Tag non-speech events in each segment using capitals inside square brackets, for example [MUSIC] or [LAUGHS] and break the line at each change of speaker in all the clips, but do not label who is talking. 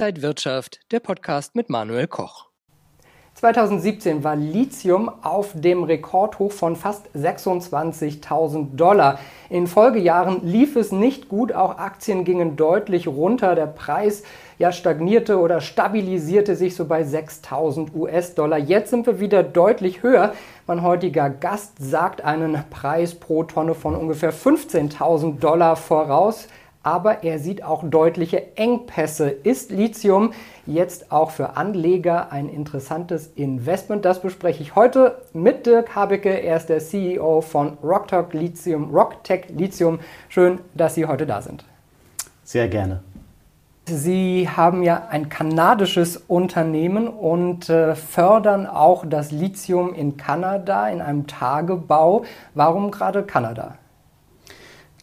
Inside Wirtschaft, der Podcast mit Manuel Koch.
2017 war Lithium auf dem Rekordhoch von fast 26.000 Dollar. In Folgejahren lief es nicht gut, auch Aktien gingen deutlich runter. Der Preis ja stagnierte oder stabilisierte sich so bei 6.000 US-Dollar. Jetzt sind wir wieder deutlich höher. Mein heutiger Gast sagt einen Preis pro Tonne von ungefähr 15.000 Dollar voraus aber er sieht auch deutliche Engpässe. Ist Lithium jetzt auch für Anleger ein interessantes Investment? Das bespreche ich heute mit Dirk Habecke. Er ist der CEO von Rocktalk Lithium, Rocktech Lithium. Schön, dass Sie heute da sind.
Sehr gerne.
Sie haben ja ein kanadisches Unternehmen und äh, fördern auch das Lithium in Kanada in einem Tagebau. Warum gerade Kanada?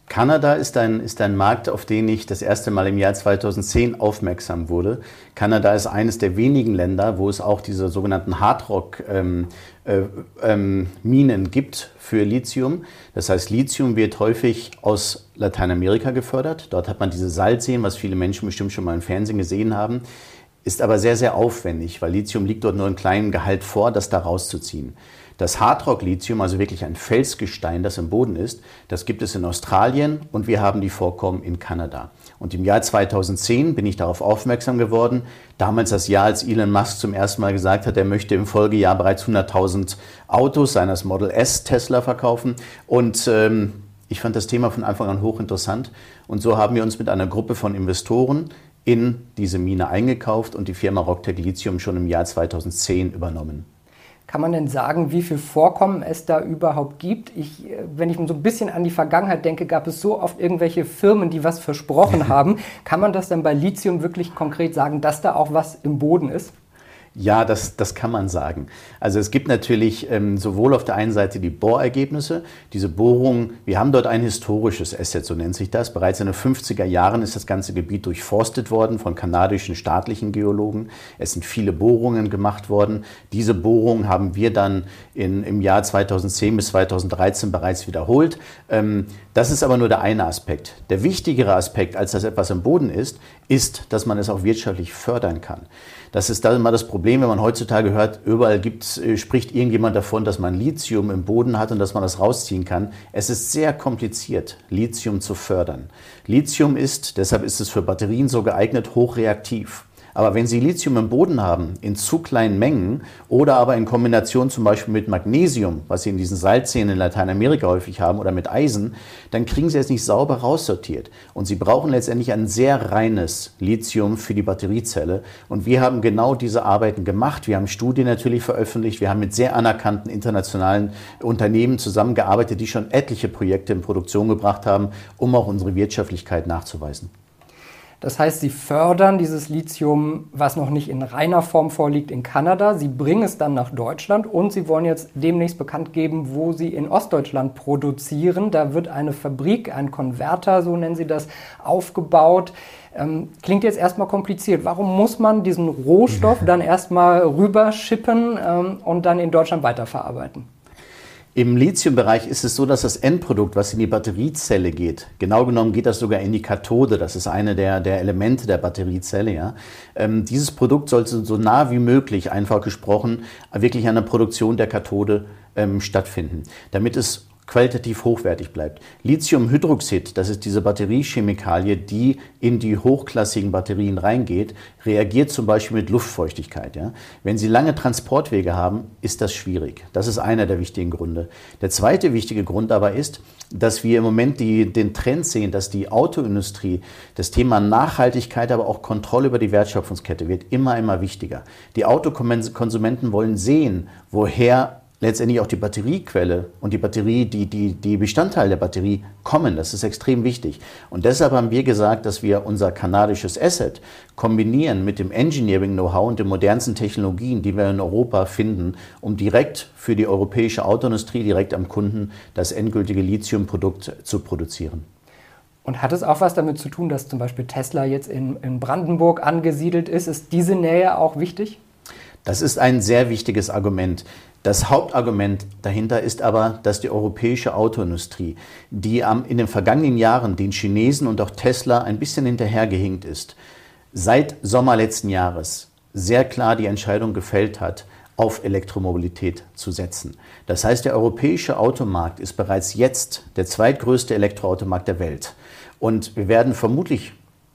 Kanada ist ein, ist ein Markt, auf den ich das erste Mal im Jahr 2010 aufmerksam wurde. Kanada ist eines der wenigen Länder, wo es auch diese sogenannten Hardrock-Minen ähm, äh, ähm, gibt für Lithium. Das heißt, Lithium wird häufig aus Lateinamerika gefördert. Dort hat man diese Salzseen, was viele Menschen bestimmt schon mal im Fernsehen gesehen haben. Ist aber sehr, sehr aufwendig, weil Lithium liegt dort nur in kleinem Gehalt vor, das da rauszuziehen. Das Hardrock-Lithium, also wirklich ein Felsgestein, das im Boden ist, das gibt es in Australien und wir haben die Vorkommen in Kanada. Und im Jahr 2010 bin ich darauf aufmerksam geworden, damals das Jahr, als Elon Musk zum ersten Mal gesagt hat, er möchte im Folgejahr bereits 100.000 Autos seines Model S Tesla verkaufen. Und ähm, ich fand das Thema von Anfang an hochinteressant. Und so haben wir uns mit einer Gruppe von Investoren in diese Mine eingekauft und die Firma Rocktech Lithium schon im Jahr 2010 übernommen.
Kann man denn sagen, wie viel Vorkommen es da überhaupt gibt? Ich, äh, wenn ich so ein bisschen an die Vergangenheit denke, gab es so oft irgendwelche Firmen, die was versprochen [LAUGHS] haben. Kann man das dann bei Lithium wirklich konkret sagen, dass da auch was im Boden ist?
Ja, das, das kann man sagen. Also es gibt natürlich ähm, sowohl auf der einen Seite die Bohrergebnisse, diese Bohrungen, wir haben dort ein historisches Asset, so nennt sich das. Bereits in den 50er Jahren ist das ganze Gebiet durchforstet worden von kanadischen staatlichen Geologen. Es sind viele Bohrungen gemacht worden. Diese Bohrungen haben wir dann in, im Jahr 2010 bis 2013 bereits wiederholt. Ähm, das ist aber nur der eine Aspekt. Der wichtigere Aspekt, als dass etwas im Boden ist, ist, dass man es auch wirtschaftlich fördern kann. Das ist dann immer das Problem, wenn man heutzutage hört, überall gibt, äh, spricht irgendjemand davon, dass man Lithium im Boden hat und dass man das rausziehen kann. Es ist sehr kompliziert, Lithium zu fördern. Lithium ist, deshalb ist es für Batterien so geeignet, hochreaktiv. Aber wenn Sie Lithium im Boden haben, in zu kleinen Mengen oder aber in Kombination zum Beispiel mit Magnesium, was Sie in diesen Salzseen in Lateinamerika häufig haben, oder mit Eisen, dann kriegen Sie es nicht sauber raussortiert. Und Sie brauchen letztendlich ein sehr reines Lithium für die Batteriezelle. Und wir haben genau diese Arbeiten gemacht. Wir haben Studien natürlich veröffentlicht. Wir haben mit sehr anerkannten internationalen Unternehmen zusammengearbeitet, die schon etliche Projekte in Produktion gebracht haben, um auch unsere Wirtschaftlichkeit nachzuweisen.
Das heißt, sie fördern dieses Lithium, was noch nicht in reiner Form vorliegt, in Kanada. Sie bringen es dann nach Deutschland und sie wollen jetzt demnächst bekannt geben, wo sie in Ostdeutschland produzieren. Da wird eine Fabrik, ein Konverter, so nennen sie das, aufgebaut. Ähm, klingt jetzt erstmal kompliziert. Warum muss man diesen Rohstoff dann erstmal rüberschippen ähm, und dann in Deutschland weiterverarbeiten?
Im Lithiumbereich ist es so, dass das Endprodukt, was in die Batteriezelle geht, genau genommen geht das sogar in die Kathode, das ist eine der, der Elemente der Batteriezelle. Ja. Ähm, dieses Produkt sollte so nah wie möglich, einfach gesprochen, wirklich an der Produktion der Kathode ähm, stattfinden, damit es qualitativ hochwertig bleibt. Lithiumhydroxid, das ist diese Batteriechemikalie, die in die hochklassigen Batterien reingeht, reagiert zum Beispiel mit Luftfeuchtigkeit. Ja? Wenn Sie lange Transportwege haben, ist das schwierig. Das ist einer der wichtigen Gründe. Der zweite wichtige Grund aber ist, dass wir im Moment die, den Trend sehen, dass die Autoindustrie das Thema Nachhaltigkeit, aber auch Kontrolle über die Wertschöpfungskette wird immer, immer wichtiger. Die Autokonsumenten wollen sehen, woher letztendlich auch die Batteriequelle und die Batterie, die, die, die Bestandteile der Batterie kommen. Das ist extrem wichtig. Und deshalb haben wir gesagt, dass wir unser kanadisches Asset kombinieren mit dem Engineering-Know-how und den modernsten Technologien, die wir in Europa finden, um direkt für die europäische Autoindustrie, direkt am Kunden, das endgültige Lithiumprodukt zu produzieren.
Und hat es auch was damit zu tun, dass zum Beispiel Tesla jetzt in, in Brandenburg angesiedelt ist? Ist diese Nähe auch wichtig?
Das ist ein sehr wichtiges Argument. Das Hauptargument dahinter ist aber, dass die europäische Autoindustrie, die in den vergangenen Jahren den Chinesen und auch Tesla ein bisschen hinterhergehinkt ist, seit Sommer letzten Jahres sehr klar die Entscheidung gefällt hat, auf Elektromobilität zu setzen. Das heißt, der europäische Automarkt ist bereits jetzt der zweitgrößte Elektroautomarkt der Welt. Und wir werden vermutlich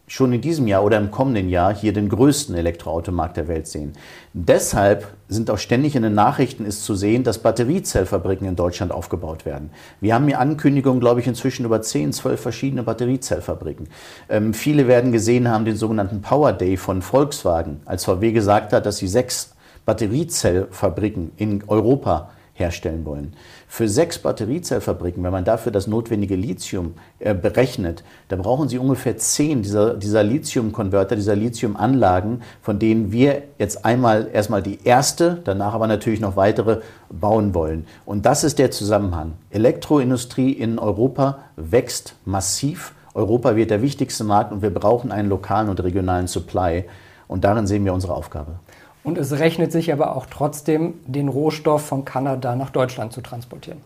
schon in diesem Jahr oder im kommenden Jahr hier den größten Elektroautomarkt der Welt sehen. Deshalb sind auch ständig in den Nachrichten ist zu sehen, dass Batteriezellfabriken in Deutschland aufgebaut werden. Wir haben hier Ankündigungen, glaube ich, inzwischen über 10, 12 verschiedene Batteriezellfabriken. Ähm, viele werden gesehen haben den sogenannten Power Day von Volkswagen, als VW gesagt hat, dass sie sechs Batteriezellfabriken in Europa herstellen wollen. Für sechs Batteriezellfabriken, wenn man dafür das notwendige Lithium äh, berechnet, da brauchen Sie ungefähr zehn dieser, dieser Lithium-Konverter, dieser Lithium-Anlagen, von denen wir jetzt einmal erstmal die erste, danach aber natürlich noch weitere bauen wollen. Und das ist der Zusammenhang. Elektroindustrie in Europa wächst massiv. Europa wird der wichtigste Markt und wir brauchen einen lokalen und regionalen Supply. Und darin sehen wir unsere Aufgabe.
Und es rechnet sich aber auch trotzdem, den Rohstoff von Kanada nach Deutschland zu transportieren.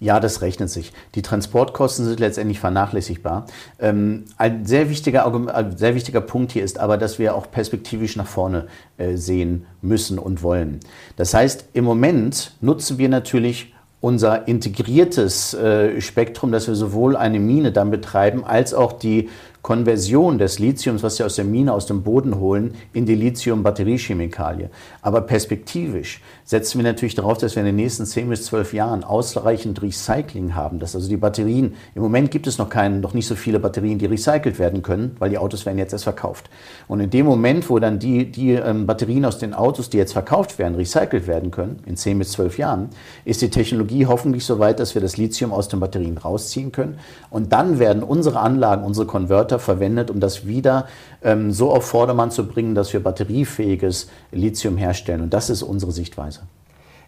Ja, das rechnet sich. Die Transportkosten sind letztendlich vernachlässigbar. Ähm, ein sehr wichtiger, ein sehr wichtiger Punkt hier ist aber, dass wir auch perspektivisch nach vorne äh, sehen müssen und wollen. Das heißt, im Moment nutzen wir natürlich unser integriertes äh, Spektrum, dass wir sowohl eine Mine dann betreiben, als auch die Konversion des Lithiums, was wir aus der Mine, aus dem Boden holen, in die Lithium-Batteriechemikalie. Aber perspektivisch setzen wir natürlich darauf, dass wir in den nächsten 10 bis 12 Jahren ausreichend Recycling haben, dass also die Batterien, im Moment gibt es noch, keinen, noch nicht so viele Batterien, die recycelt werden können, weil die Autos werden jetzt erst verkauft. Und in dem Moment, wo dann die, die ähm, Batterien aus den Autos, die jetzt verkauft werden, recycelt werden können, in 10 bis 12 Jahren, ist die Technologie hoffentlich so weit, dass wir das Lithium aus den Batterien rausziehen können. Und dann werden unsere Anlagen, unsere Konverter, Roboter verwendet, um das wieder ähm, so auf Vordermann zu bringen, dass wir batteriefähiges Lithium herstellen. Und das ist unsere Sichtweise.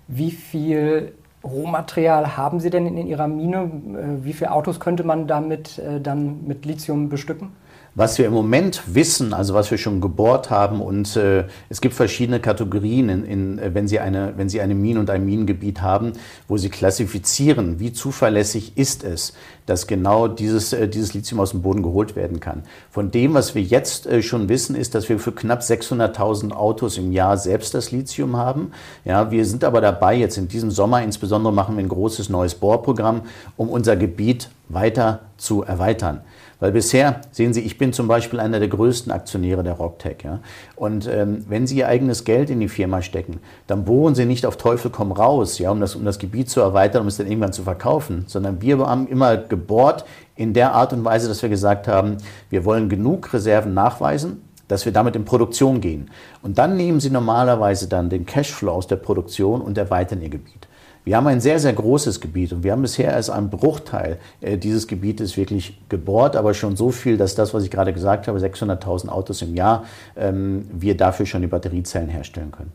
Wie viel Rohmaterial haben Sie denn in Ihrer Mine? Äh, wie viele Autos könnte man damit äh, dann mit Lithium bestücken?
Was wir im Moment wissen, also was wir schon gebohrt haben, und äh, es gibt verschiedene Kategorien, in, in, äh, wenn, Sie eine, wenn Sie eine Mine und ein Minengebiet haben, wo Sie klassifizieren, wie zuverlässig ist es, dass genau dieses, äh, dieses Lithium aus dem Boden geholt werden kann. Von dem, was wir jetzt äh, schon wissen, ist, dass wir für knapp 600.000 Autos im Jahr selbst das Lithium haben. Ja, wir sind aber dabei, jetzt in diesem Sommer insbesondere machen wir ein großes neues Bohrprogramm, um unser Gebiet weiter zu erweitern. Weil bisher, sehen Sie, ich bin zum Beispiel einer der größten Aktionäre der Rocktech. Ja? Und ähm, wenn Sie Ihr eigenes Geld in die Firma stecken, dann bohren Sie nicht auf Teufel komm raus, ja, um, das, um das Gebiet zu erweitern, um es dann irgendwann zu verkaufen, sondern wir haben immer gebohrt in der Art und Weise, dass wir gesagt haben, wir wollen genug Reserven nachweisen, dass wir damit in Produktion gehen. Und dann nehmen Sie normalerweise dann den Cashflow aus der Produktion und erweitern Ihr Gebiet. Wir haben ein sehr, sehr großes Gebiet und wir haben bisher als einen Bruchteil äh, dieses Gebietes wirklich gebohrt, aber schon so viel, dass das, was ich gerade gesagt habe, 600.000 Autos im Jahr, ähm, wir dafür schon die Batteriezellen herstellen können.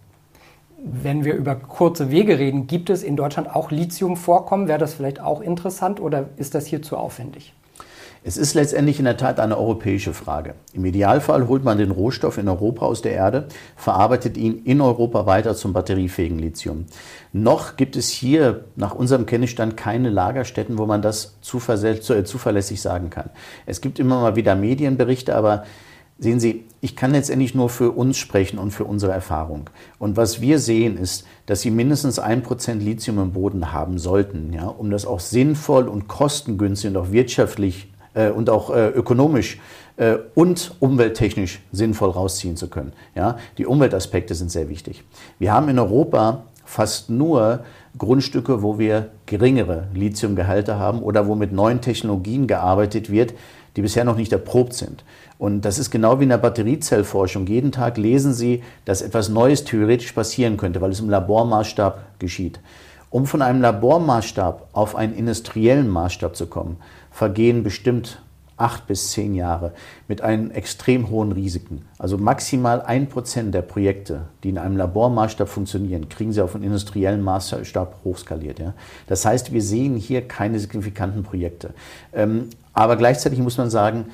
Wenn wir über kurze Wege reden, gibt es in Deutschland auch Lithiumvorkommen? Wäre das vielleicht auch interessant oder ist das hier zu aufwendig?
Es ist letztendlich in der Tat eine europäische Frage. Im Idealfall holt man den Rohstoff in Europa aus der Erde, verarbeitet ihn in Europa weiter zum batteriefähigen Lithium. Noch gibt es hier nach unserem Kenntnisstand keine Lagerstätten, wo man das äh, zuverlässig sagen kann. Es gibt immer mal wieder Medienberichte, aber Sehen Sie, ich kann letztendlich nur für uns sprechen und für unsere Erfahrung. Und was wir sehen ist, dass Sie mindestens ein Prozent Lithium im Boden haben sollten, ja, um das auch sinnvoll und kostengünstig und auch wirtschaftlich und auch äh, ökonomisch äh, und umwelttechnisch sinnvoll rausziehen zu können. Ja? Die Umweltaspekte sind sehr wichtig. Wir haben in Europa fast nur Grundstücke, wo wir geringere Lithiumgehalte haben oder wo mit neuen Technologien gearbeitet wird, die bisher noch nicht erprobt sind. Und das ist genau wie in der Batteriezellforschung. Jeden Tag lesen Sie, dass etwas Neues theoretisch passieren könnte, weil es im Labormaßstab geschieht. Um von einem Labormaßstab auf einen industriellen Maßstab zu kommen, vergehen bestimmt acht bis zehn Jahre mit einen extrem hohen Risiken. Also maximal ein Prozent der Projekte, die in einem Labormaßstab funktionieren, kriegen sie auf einen industriellen Maßstab hochskaliert. Ja? Das heißt, wir sehen hier keine signifikanten Projekte. Ähm, aber gleichzeitig muss man sagen,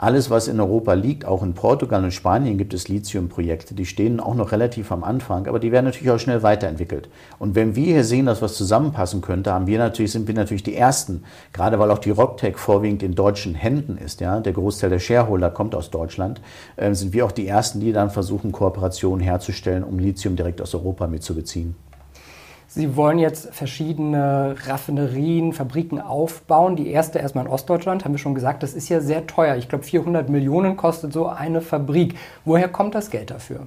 Alles, was in Europa liegt, auch in Portugal und Spanien gibt es Lithium-Projekte, die stehen auch noch relativ am Anfang, aber die werden natürlich auch schnell weiterentwickelt. Und wenn wir hier sehen, dass was zusammenpassen könnte, haben wir natürlich, sind wir natürlich die Ersten, gerade weil auch die Rocktech vorwiegend in deutschen Händen ist, ja, der Großteil der Shareholder kommt aus Deutschland, äh, sind wir auch die Ersten, die dann versuchen, Kooperationen herzustellen, um Lithium direkt aus Europa mitzubeziehen.
Sie wollen jetzt verschiedene Raffinerien, Fabriken aufbauen. Die erste erstmal in Ostdeutschland, haben wir schon gesagt, das ist ja sehr teuer. Ich glaube, 400 Millionen kostet so eine Fabrik. Woher kommt das Geld dafür?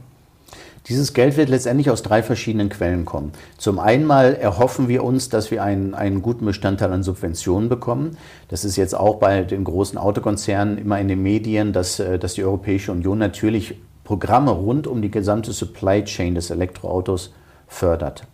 Dieses Geld wird letztendlich aus drei verschiedenen Quellen kommen. Zum einen erhoffen wir uns, dass wir einen, einen guten Bestandteil an Subventionen bekommen. Das ist jetzt auch bei den großen Autokonzernen immer in den Medien, dass, äh, dass die Europäische Union natürlich Programme rund um die gesamte Supply Chain des Elektroautos fördert.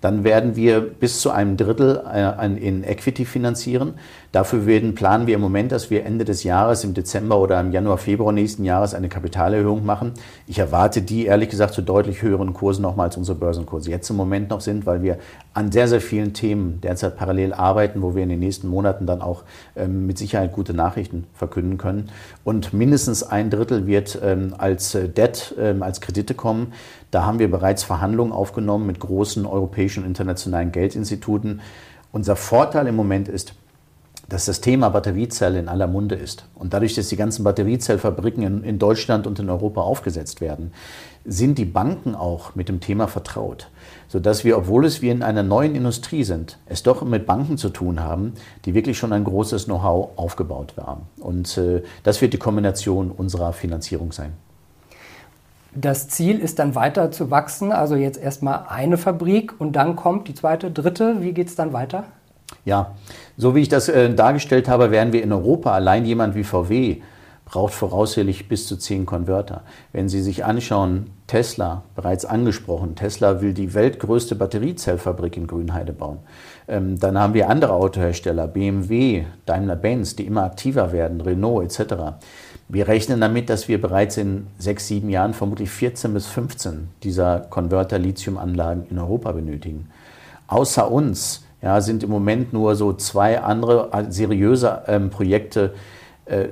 Dann werden wir bis zu einem Drittel äh, in Equity finanzieren. Dafür werden, planen wir im Moment, dass wir Ende des Jahres, im Dezember oder im Januar, Februar nächsten Jahres eine Kapitalerhöhung machen. Ich erwarte die ehrlich gesagt zu deutlich höheren Kursen nochmal als unsere Börsenkurse jetzt im Moment noch sind, weil wir an sehr, sehr vielen Themen derzeit parallel arbeiten, wo wir in den nächsten Monaten dann auch ähm, mit Sicherheit gute Nachrichten verkünden können. Und mindestens ein Drittel wird ähm, als äh, Debt, ähm, als Kredite kommen. Da haben wir bereits Verhandlungen aufgenommen mit großen europäischen und internationalen Geldinstituten. Unser Vorteil im Moment ist, dass das Thema Batteriezelle in aller Munde ist. Und dadurch, dass die ganzen Batteriezellfabriken in, in, Deutschland und in Europa aufgesetzt werden, sind die Banken auch mit dem Thema vertraut. Sodass wir, obwohl es wir in einer neuen Industrie sind, es doch mit Banken zu tun haben, die wirklich schon ein großes Know-how aufgebaut haben. Und äh, das wird die Kombination unserer Finanzierung sein.
Das Ziel ist dann weiter zu wachsen, also jetzt erstmal eine Fabrik und dann kommt die zweite, dritte. Wie geht es dann weiter?
Ja, so wie ich das äh, dargestellt habe, werden wir in Europa allein jemand wie VW braucht voraussichtlich bis zu zehn Konverter. Wenn Sie sich anschauen, Tesla, bereits angesprochen, Tesla will die weltgrößte Batteriezellfabrik in Grünheide bauen. Ähm, dann haben wir andere Autohersteller, BMW, Daimler-Benz, die immer aktiver werden, Renault etc. Wir rechnen damit, dass wir bereits in sechs, sieben Jahren vermutlich 14 bis 15 dieser Konverter-Lithium-Anlagen in Europa benötigen. Außer uns ja, sind im Moment nur so zwei andere äh, seriöse ähm, Projekte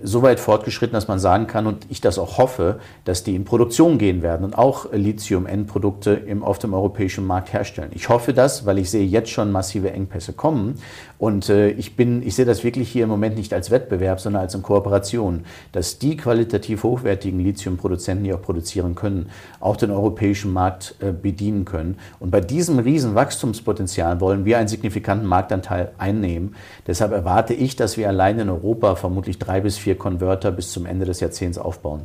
so weit fortgeschritten, dass man sagen kann, und ich das auch hoffe, dass die in Produktion gehen werden und auch Lithium-Endprodukte auf dem europäischen Markt herstellen. Ich hoffe das, weil ich sehe jetzt schon massive Engpässe kommen. Und äh, ich, bin, ich sehe das wirklich hier im Moment nicht als Wettbewerb, sondern als in Kooperation, dass die qualitativ hochwertigen Lithium-Produzenten, die auch produzieren können, auch den europäischen Markt äh, bedienen können. Und bei diesem riesen Wachstumspotenzial wollen wir einen signifikanten Marktanteil einnehmen. Deshalb erwarte ich, dass wir allein in Europa vermutlich drei bis bis vier Konverter bis zum Ende des Jahrzehnts aufbauen.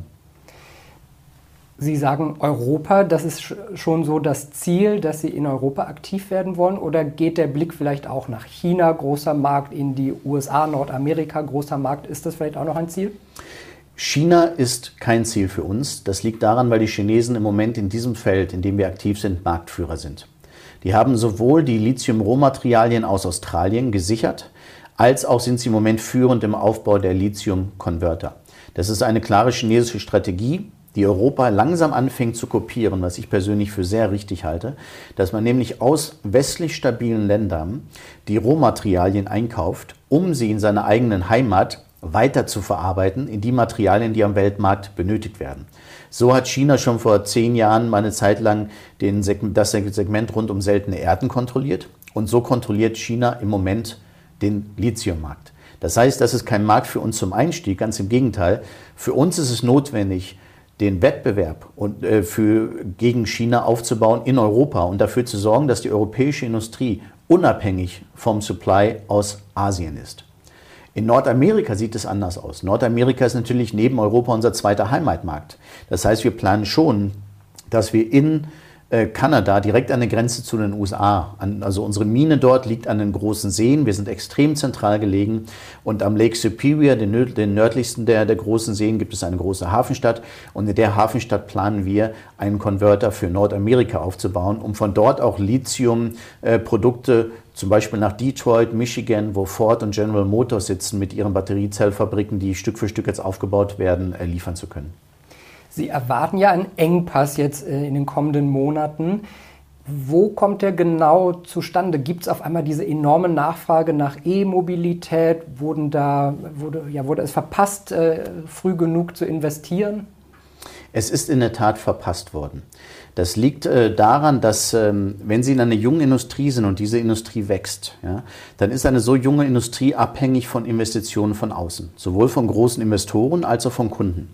Sie sagen Europa, das ist schon so das Ziel, dass Sie in Europa aktiv werden wollen? Oder geht der Blick vielleicht auch nach China, großer Markt, in die USA, Nordamerika, großer Markt? Ist das vielleicht auch noch ein Ziel?
China ist kein Ziel für uns. Das liegt daran, weil die Chinesen im Moment in diesem Feld, in dem wir aktiv sind, Marktführer sind. Die haben sowohl die Lithium-Rohmaterialien aus Australien gesichert, als auch sind sie im Moment führend im Aufbau der Lithium-Konverter. Das ist eine klare chinesische Strategie, die Europa langsam anfängt zu kopieren, was ich persönlich für sehr richtig halte, dass man nämlich aus westlich stabilen Ländern die Rohmaterialien einkauft, um sie in seiner eigenen Heimat weiter zu verarbeiten in die Materialien, die am Weltmarkt benötigt werden. So hat China schon vor zehn Jahren mal eine Zeit lang den das Segment rund um seltene Erden kontrolliert. Und so kontrolliert China im Moment den Lithiummarkt. Das heißt, das ist kein Markt für uns zum Einstieg, ganz im Gegenteil. Für uns ist es notwendig, den Wettbewerb und, äh, für, gegen China aufzubauen in Europa und dafür zu sorgen, dass die europäische Industrie unabhängig vom Supply aus Asien ist. In Nordamerika sieht es anders aus. Nordamerika ist natürlich neben Europa unser zweiter Heimatmarkt. Das heißt, wir planen schon, dass wir in äh, Kanada, direkt an der Grenze zu den USA. also unsere Mine dort liegt an den großen Seen. Wir sind extrem zentral gelegen. Und am Lake Superior, den, den nördlichsten der, der großen Seen, gibt es eine große Hafenstadt. Und in der Hafenstadt planen wir, einen Konverter für Nordamerika aufzubauen, um von dort auch Lithium-Produkte äh, zum Beispiel nach Detroit, Michigan, wo Ford und General Motors sitzen mit ihren Batteriezellfabriken, die Stück für Stück jetzt aufgebaut werden, äh, liefern zu können.
Sie erwarten ja einen Engpass jetzt äh, in den kommenden Monaten. Wo kommt der genau zustande? Gibt es auf einmal diese enorme Nachfrage nach E-Mobilität? Wurden da, wurde, ja, wurde es verpasst, äh, früh genug zu investieren?
Es ist in der Tat verpasst worden. Das liegt äh, daran, dass ähm, wenn Sie in einer jungen Industrie sind und diese Industrie wächst, ja, dann ist eine so junge Industrie abhängig von Investitionen von außen, sowohl von großen Investoren als auch von Kunden.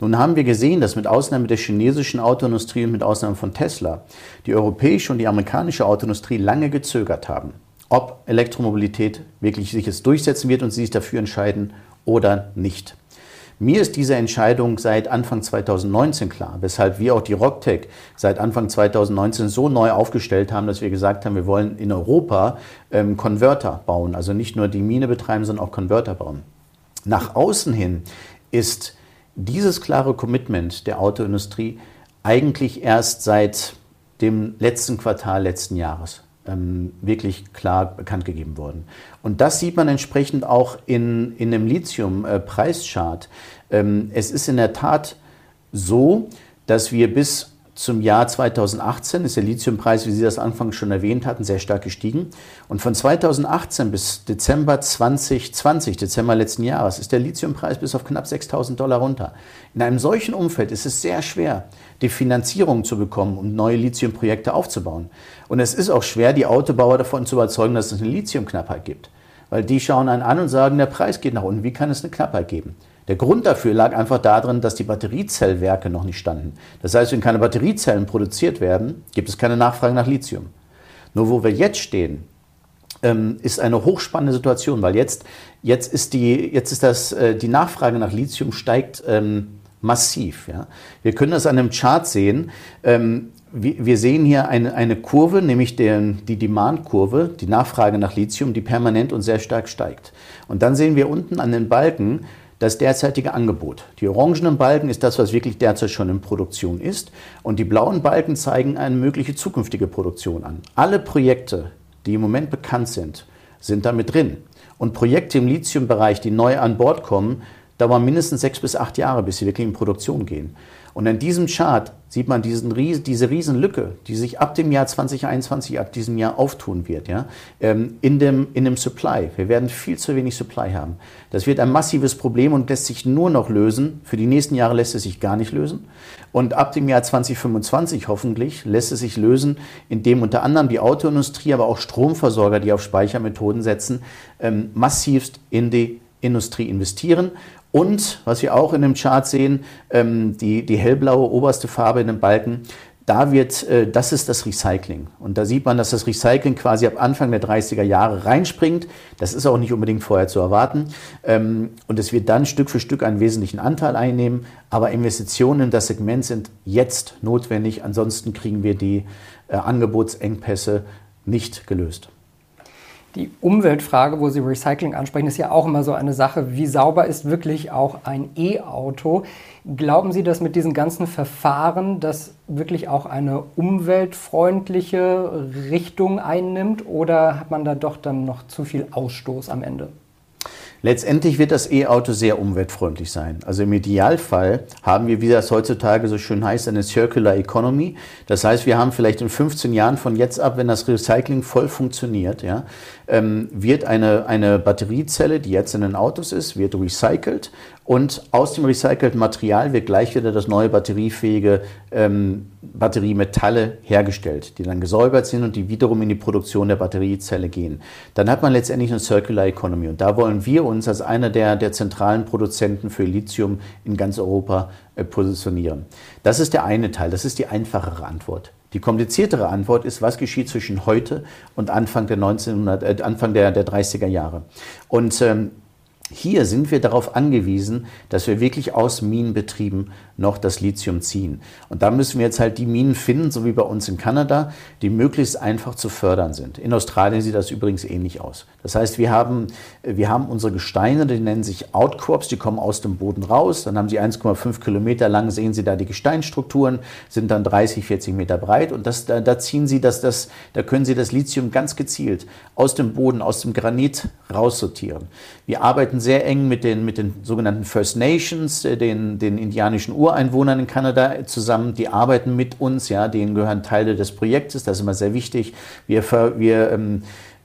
Nun haben wir gesehen, dass mit Ausnahme der chinesischen Autoindustrie und mit Ausnahme von Tesla die europäische und die amerikanische Autoindustrie lange gezögert haben, ob Elektromobilität wirklich sich jetzt durchsetzen wird und sie sich dafür entscheiden oder nicht. Mir ist diese Entscheidung seit Anfang 2019 klar, weshalb wir auch die Rocktech seit Anfang 2019 so neu aufgestellt haben, dass wir gesagt haben, wir wollen in Europa ähm, Konverter bauen, also nicht nur die Mine betreiben, sondern auch Konverter bauen. Nach außen hin ist dieses klare Commitment der Autoindustrie eigentlich erst seit dem letzten Quartal letzten Jahres ähm, wirklich klar bekannt gegeben worden. Und das sieht man entsprechend auch in, in dem Lithium-Preischart. Ähm, es ist in der Tat so, dass wir bis zum Jahr 2018 ist der Lithiumpreis, wie Sie das anfangs schon erwähnt hatten, sehr stark gestiegen. Und von 2018 bis Dezember 2020, Dezember letzten Jahres, ist der Lithiumpreis bis auf knapp 6000 Dollar runter. In einem solchen Umfeld ist es sehr schwer, die Finanzierung zu bekommen, um neue Lithiumprojekte aufzubauen. Und es ist auch schwer, die Autobauer davon zu überzeugen, dass es eine Lithiumknappheit gibt. Weil die schauen einen an und sagen, der Preis geht nach unten. Wie kann es eine Knappheit geben? Der Grund dafür lag einfach darin, dass die Batteriezellwerke noch nicht standen. Das heißt, wenn keine Batteriezellen produziert werden, gibt es keine Nachfrage nach Lithium. Nur wo wir jetzt stehen, ähm, ist eine hochspannende Situation, weil jetzt, jetzt ist, die, jetzt ist das, äh, die Nachfrage nach Lithium steigt ähm, massiv. Ja. Wir können das an einem Chart sehen. Ähm, wir sehen hier eine, eine Kurve, nämlich den, die Demand-Kurve, die Nachfrage nach Lithium, die permanent und sehr stark steigt. Und dann sehen wir unten an den Balken, das derzeitige Angebot. Die orangenen Balken ist das, was wirklich derzeit schon in Produktion ist. Und die blauen Balken zeigen eine mögliche zukünftige Produktion an. Alle Projekte, die im Moment bekannt sind, sind damit drin. Und Projekte im Lithiumbereich, die neu an Bord kommen, dauern mindestens sechs bis acht Jahre, bis sie wirklich in Produktion gehen. Und in diesem Chart sieht man diesen, diese Riesenlücke, die sich ab dem Jahr 2021, ab diesem Jahr auftun wird, ja, ähm, in, dem, in dem Supply. Wir werden viel zu wenig Supply haben. Das wird ein massives Problem und lässt sich nur noch lösen. Für die nächsten Jahre lässt es sich gar nicht lösen. Und ab dem Jahr 2025 hoffentlich lässt es sich lösen, indem unter anderem die Autoindustrie, aber auch Stromversorger, die auf Speichermethoden setzen, ähm, massivst in die Industrie investieren und was wir auch in dem Chart sehen, ähm, die, die hellblaue oberste Farbe in dem Balken, da wird, äh, das ist das Recycling. Und da sieht man, dass das Recycling quasi ab Anfang der 30er Jahre reinspringt. Das ist auch nicht unbedingt vorher zu erwarten. Ähm, und es wird dann Stück für Stück einen wesentlichen Anteil einnehmen. Aber Investitionen in das Segment sind jetzt notwendig. Ansonsten kriegen wir die äh, Angebotsengpässe nicht gelöst.
Die Umweltfrage, wo Sie Recycling ansprechen, ist ja auch immer so eine Sache. Wie sauber ist wirklich auch ein E-Auto? Glauben Sie, dass mit diesen ganzen Verfahren das wirklich auch eine umweltfreundliche Richtung einnimmt oder hat man da doch dann noch zu viel Ausstoß am Ende?
Letztendlich wird das E-Auto sehr umweltfreundlich sein. Also im Idealfall haben wir, wie das heutzutage so schön heißt, eine Circular Economy. Das heißt, wir haben vielleicht in 15 Jahren von jetzt ab, wenn das Recycling voll funktioniert, ja, ähm, wird eine, eine Batteriezelle, die jetzt in den Autos ist, wird recycelt und aus dem recycelten Material wird gleich wieder das neue batteriefähige ähm, Batteriemetalle hergestellt, die dann gesäubert sind und die wiederum in die Produktion der Batteriezelle gehen. Dann hat man letztendlich eine Circular Economy und da wollen wir uns als einer der, der zentralen Produzenten für Lithium in ganz Europa äh, positionieren. Das ist der eine Teil, das ist die einfachere Antwort. Die kompliziertere Antwort ist, was geschieht zwischen heute und Anfang der, 1900, äh, Anfang der, der 30er Jahre. Und ähm, hier sind wir darauf angewiesen, dass wir wirklich aus Minenbetrieben noch das Lithium ziehen. Und da müssen wir jetzt halt die Minen finden, so wie bei uns in Kanada, die möglichst einfach zu fördern sind. In Australien sieht das übrigens ähnlich aus. Das heißt, wir haben, wir haben unsere Gesteine, die nennen sich Outcrops, die kommen aus dem Boden raus. Dann haben sie 1,5 Kilometer lang, sehen Sie da die Gesteinstrukturen, sind dann 30, 40 Meter breit. Und das, da, da ziehen Sie das, das, da können Sie das Lithium ganz gezielt aus dem Boden, aus dem Granit raussortieren. Wir arbeiten sehr eng mit den, mit den sogenannten First Nations, äh, den, den indianischen Ureinwohnern in Kanada zusammen. Die arbeiten mit uns, ja, denen gehören Teile des Projektes, das ist immer sehr wichtig. Wir, wir ähm,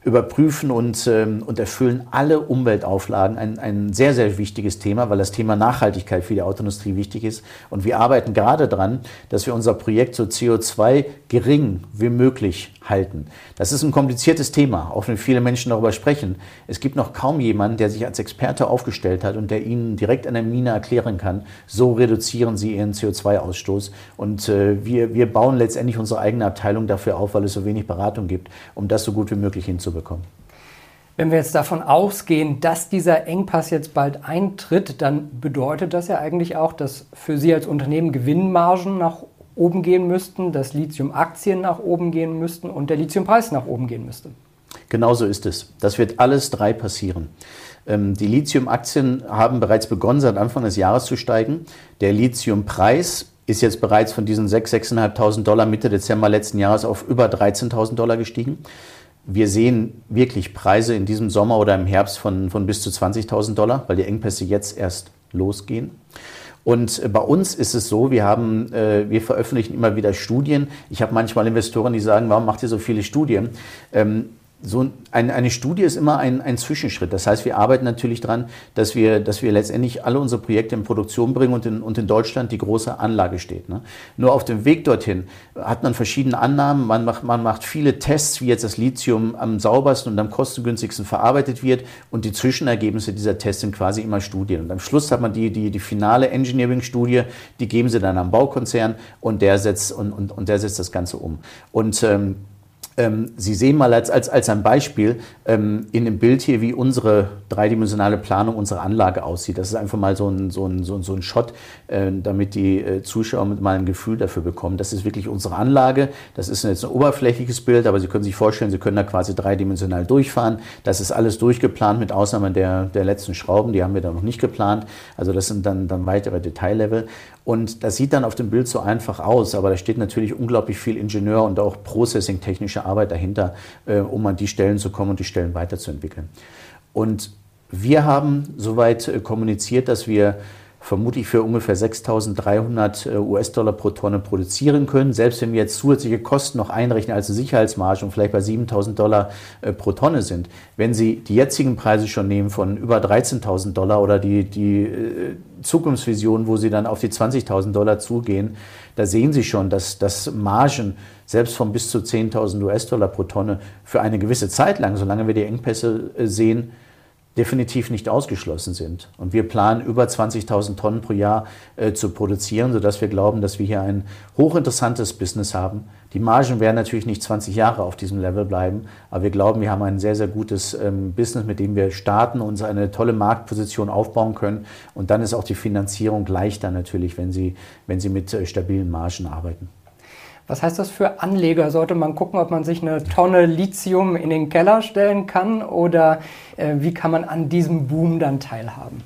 überprüfen und, ähm, und erfüllen alle Umweltauflagen. Ein, ein sehr, sehr wichtiges Thema, weil das Thema Nachhaltigkeit für die Autoindustrie wichtig ist. Und wir arbeiten gerade daran, dass wir unser Projekt so CO2 gering wie möglich halten. Das ist ein kompliziertes Thema, auch wenn viele Menschen darüber sprechen. Es gibt noch kaum jemanden, der sich als Experte aufgestellt hat und der Ihnen direkt an der Mine erklären kann, so reduzieren Sie Ihren CO2-Ausstoß. Und äh, wir, wir bauen letztendlich unsere eigene Abteilung dafür auf, weil es so wenig Beratung gibt, um das so gut wie möglich hinzubekommen.
Wenn wir jetzt davon ausgehen, dass dieser Engpass jetzt bald eintritt, dann bedeutet das ja eigentlich auch, dass für Sie als Unternehmen Gewinnmargen nach oben gehen müssten, dass Lithium-Aktien nach oben gehen müssten und der Lithiumpreis nach oben gehen müsste.
Genau so ist es. Das wird alles drei passieren. Ähm, die Lithium-Aktien haben bereits begonnen, seit Anfang des Jahres zu steigen. Der Lithium-Preis ist jetzt bereits von diesen 6.000, 6.500 Dollar Mitte Dezember letzten Jahres auf über 13.000 Dollar gestiegen. Wir sehen wirklich Preise in diesem Sommer oder im Herbst von, von bis zu 20.000 Dollar, weil die Engpässe jetzt erst losgehen. Und äh, bei uns ist es so, wir haben, äh, wir veröffentlichen immer wieder Studien. Ich habe manchmal Investoren, die sagen, warum macht ihr so viele Studien? Ähm, so ein, eine Studie ist immer ein, ein, Zwischenschritt. Das heißt, wir arbeiten natürlich daran, dass wir, dass wir letztendlich alle unsere Projekte in Produktion bringen und in, und in Deutschland die große Anlage steht. Ne? Nur auf dem Weg dorthin hat man verschiedene Annahmen. Man macht, man macht viele Tests, wie jetzt das Lithium am saubersten und am kostengünstigsten verarbeitet wird. Und die Zwischenergebnisse dieser Tests sind quasi immer Studien. Und am Schluss hat man die, die, die finale Engineering-Studie, die geben sie dann am Baukonzern und der setzt, und, und, und der setzt das Ganze um. Und ähm, ähm, Sie sehen mal als, als, als ein Beispiel ähm, in dem Bild hier, wie unsere dreidimensionale Planung unserer Anlage aussieht. Das ist einfach mal so ein, so ein, so ein, so ein Shot, äh, damit die äh, Zuschauer mal ein Gefühl dafür bekommen. Das ist wirklich unsere Anlage. Das ist jetzt ein oberflächliches Bild, aber Sie können sich vorstellen, Sie können da quasi dreidimensional durchfahren. Das ist alles durchgeplant mit Ausnahme der, der letzten Schrauben, die haben wir da noch nicht geplant. Also das sind dann, dann weitere Detaillevel. Und das sieht dann auf dem Bild so einfach aus, aber da steht natürlich unglaublich viel Ingenieur und auch Processing-technische Arbeit dahinter, äh, um an die Stellen zu kommen und die Stellen weiterzuentwickeln. Und wir haben soweit äh, kommuniziert, dass wir vermutlich für ungefähr 6.300 äh, US-Dollar pro Tonne produzieren können. Selbst wenn wir jetzt zusätzliche Kosten noch einrechnen als Sicherheitsmarge und vielleicht bei 7.000 Dollar äh, pro Tonne sind, wenn Sie die jetzigen Preise schon nehmen von über 13.000 Dollar oder die, die äh, Zukunftsvision, wo Sie dann auf die 20.000 Dollar zugehen, da sehen Sie schon, dass, dass Margen selbst von bis zu 10.000 US-Dollar pro Tonne für eine gewisse Zeit lang, solange wir die Engpässe sehen, definitiv nicht ausgeschlossen sind. Und wir planen über 20.000 Tonnen pro Jahr äh, zu produzieren, sodass wir glauben, dass wir hier ein hochinteressantes Business haben. Die Margen werden natürlich nicht 20 Jahre auf diesem Level bleiben, aber wir glauben, wir haben ein sehr, sehr gutes ähm, Business, mit dem wir starten, uns eine tolle Marktposition aufbauen können. Und dann ist auch die Finanzierung leichter natürlich, wenn Sie, wenn Sie mit äh, stabilen Margen arbeiten.
Was heißt das für Anleger? Sollte man gucken, ob man sich eine Tonne Lithium in den Keller stellen kann oder äh, wie kann man an diesem Boom dann teilhaben?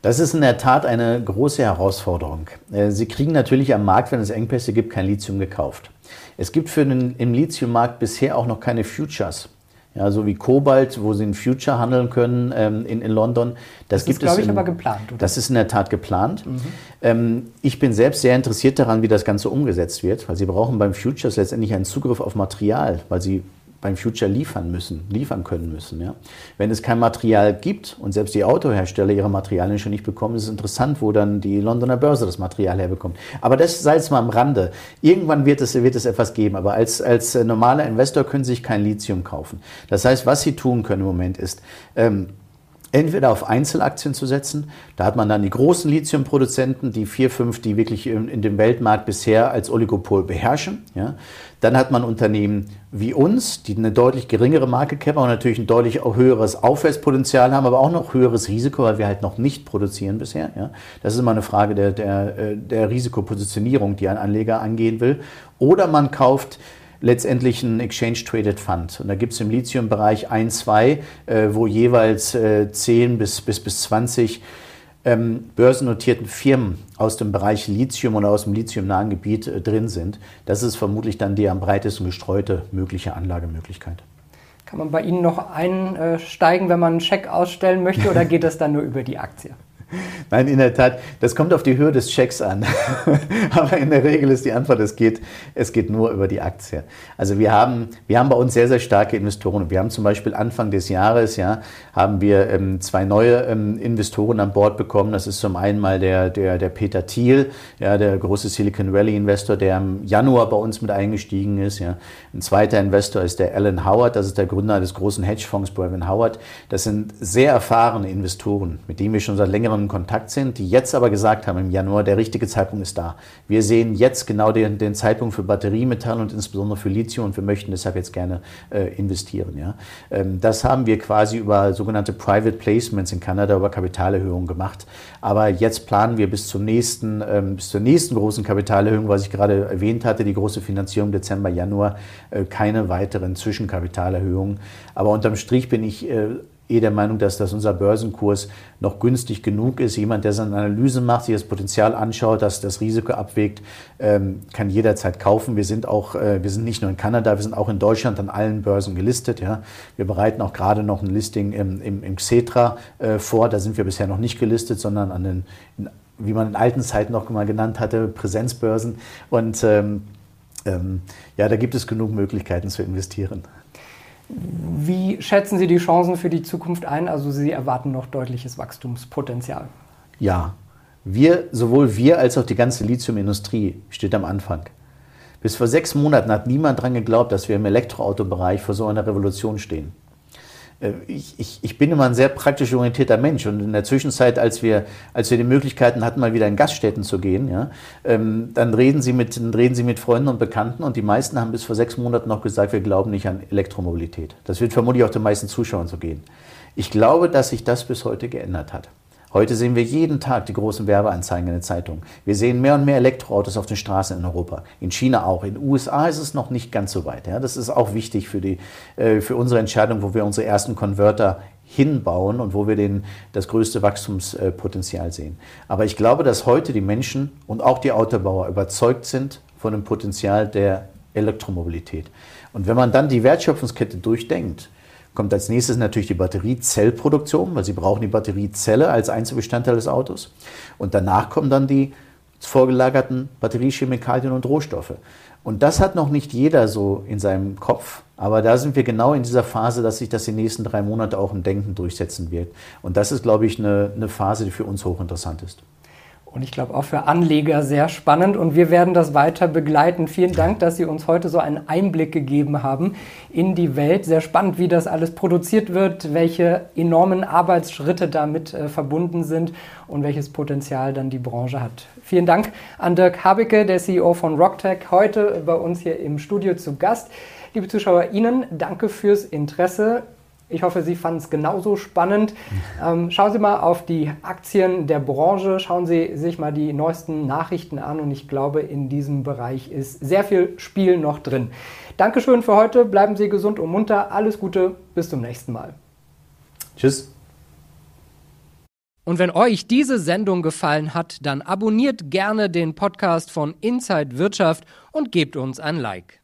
Das ist in der Tat eine große Herausforderung. Äh, Sie kriegen natürlich am Markt, wenn es Engpässe gibt, kein Lithium gekauft. Es gibt für den, im Lithiummarkt bisher auch noch keine Futures ja, so wie Kobalt, wo sie in Future handeln können ähm, in, in London.
Das, das gibt ist, glaube ich, aber geplant.
Oder? Das ist in der Tat geplant. Mhm. Ähm, ich bin selbst sehr interessiert daran, wie das Ganze umgesetzt wird, weil sie brauchen beim Futures letztendlich einen Zugriff auf Material, weil sie beim Future liefern müssen, liefern können müssen. Ja. Wenn es kein Material gibt und selbst die Autohersteller ihre Materialien schon nicht bekommen, ist es interessant, wo dann die Londoner Börse das Material herbekommt. Aber das sei jetzt mal am Rande. Irgendwann wird es, wird es etwas geben, aber als, als normaler Investor können Sie sich kein Lithium kaufen. Das heißt, was Sie tun können im Moment ist, ähm, entweder auf Einzelaktien zu setzen. Da hat man dann die großen Lithiumproduzenten, die vier, fünf, die wirklich in, in dem Weltmarkt bisher als Oligopol beherrschen. Ja. Dann hat man Unternehmen wie uns, die eine deutlich geringere Market Cap und natürlich ein deutlich höheres Aufwärtspotenzial haben, aber auch noch höheres Risiko, weil wir halt noch nicht produzieren bisher. Ja. Das ist immer eine Frage der, der, äh, der Risikopositionierung, die ein Anleger angehen will. Oder man kauft letztendlich ein Exchange-Traded Fund. Und da gibt es im Lithium-Bereich ein, zwei, äh, wo jeweils äh, 10 bis, bis, bis 20 ähm, börsennotierten Firmen aus dem Bereich Lithium oder aus dem lithiumnahen Gebiet äh, drin sind. Das ist vermutlich dann die am breitesten gestreute mögliche Anlagemöglichkeit.
Kann man bei Ihnen noch einsteigen, wenn man einen Scheck ausstellen möchte oder [LAUGHS] geht das dann nur über die Aktie? [LAUGHS]
Nein, in der Tat, das kommt auf die Höhe des Checks an. [LAUGHS] Aber in der Regel ist die Antwort, es geht, es geht nur über die Aktie. Also wir haben, wir haben bei uns sehr, sehr starke Investoren. Wir haben zum Beispiel Anfang des Jahres, ja, haben wir ähm, zwei neue ähm, Investoren an Bord bekommen. Das ist zum einen mal der, der, der Peter Thiel, ja, der große Silicon Valley Investor, der im Januar bei uns mit eingestiegen ist. Ja. Ein zweiter Investor ist der Alan Howard, das ist der Gründer des großen Hedgefonds Brevin Howard. Das sind sehr erfahrene Investoren, mit denen wir schon seit längerem in Kontakt sind, die jetzt aber gesagt haben im Januar, der richtige Zeitpunkt ist da. Wir sehen jetzt genau den, den Zeitpunkt für Batteriemetall und insbesondere für Lithium und wir möchten deshalb jetzt gerne äh, investieren. Ja. Ähm, das haben wir quasi über sogenannte Private Placements in Kanada, über Kapitalerhöhungen gemacht. Aber jetzt planen wir bis, zum nächsten, ähm, bis zur nächsten großen Kapitalerhöhung, was ich gerade erwähnt hatte, die große Finanzierung Dezember, Januar, äh, keine weiteren Zwischenkapitalerhöhungen. Aber unterm Strich bin ich äh, eh der Meinung, dass, dass unser Börsenkurs noch günstig genug ist. Jemand, der seine Analyse macht, sich das Potenzial anschaut, dass das Risiko abwägt, ähm, kann jederzeit kaufen. Wir sind auch, äh, wir sind nicht nur in Kanada, wir sind auch in Deutschland an allen Börsen gelistet. Ja. Wir bereiten auch gerade noch ein Listing im, im, im Xetra äh, vor. Da sind wir bisher noch nicht gelistet, sondern an den, in, wie man in alten Zeiten noch mal genannt hatte, Präsenzbörsen. Und ähm, ähm, ja, da gibt es genug Möglichkeiten zu investieren.
Wie schätzen Sie die Chancen für die Zukunft ein? Also Sie erwarten noch deutliches Wachstumspotenzial.
Ja, wir, sowohl wir als auch die ganze Lithiumindustrie steht am Anfang. Bis vor sechs Monaten hat niemand daran geglaubt, dass wir im Elektroautobereich vor so einer Revolution stehen. Äh, ich, ich, ich bin immer ein sehr praktisch orientierter Mensch und in der Zwischenzeit, als wir, als wir die Möglichkeiten hatten, mal wieder in Gaststätten zu gehen, ja, ähm, dann, reden sie mit, dann reden sie mit Freunden und Bekannten und die meisten haben bis vor sechs Monaten noch gesagt, wir glauben nicht an Elektromobilität. Das wird vermutlich auch den meisten Zuschauern so gehen. Ich glaube, dass sich das bis heute geändert hat. Heute sehen wir jeden Tag die großen Werbeanzeigen in den Zeitungen. Wir sehen mehr und mehr Elektroautos auf den Straßen in Europa. In China auch. In den USA ist es noch nicht ganz so weit. Ja, das ist auch wichtig für, die, äh, für unsere Entscheidung, wo wir unsere ersten Konverter hinbauen und wo wir den, das größte Wachstumspotenzial sehen. Aber ich glaube, dass heute die Menschen und auch die Autobauer überzeugt sind von dem Potenzial der Elektromobilität. Und wenn man dann die Wertschöpfungskette durchdenkt, kommt als nächstes natürlich die Batteriezellproduktion, weil sie brauchen die Batteriezelle als Einzelbestandteil des Autos. Und danach kommen dann die vorgelagerten Batteriechemikalien und Rohstoffe. Und das hat noch nicht jeder so in seinem Kopf. Aber da sind wir genau in dieser Phase, dass sich das die nächsten drei Monate auch im Denken durchsetzen wird. Und das ist, glaube ich, eine, eine Phase, die für uns hochinteressant ist.
Und ich glaube auch für Anleger sehr spannend und wir werden das weiter begleiten. Vielen Dank, dass Sie uns heute so einen Einblick gegeben haben in die Welt. Sehr spannend, wie das alles produziert wird, welche enormen Arbeitsschritte damit äh, verbunden sind und welches Potenzial dann die Branche hat. Vielen Dank an Dirk Habicke, der CEO von Rocktech, heute bei uns hier im Studio zu Gast. Liebe Zuschauer, Ihnen danke fürs Interesse. Ich hoffe, Sie fanden es genauso spannend. Ähm, schauen Sie mal auf die Aktien der Branche, schauen Sie sich mal die neuesten Nachrichten an und ich glaube, in diesem Bereich ist sehr viel Spiel noch drin. Dankeschön für heute, bleiben Sie gesund und munter, alles Gute, bis zum nächsten Mal.
Tschüss.
Und wenn euch diese Sendung gefallen hat, dann abonniert gerne den Podcast von Inside Wirtschaft und gebt uns ein Like.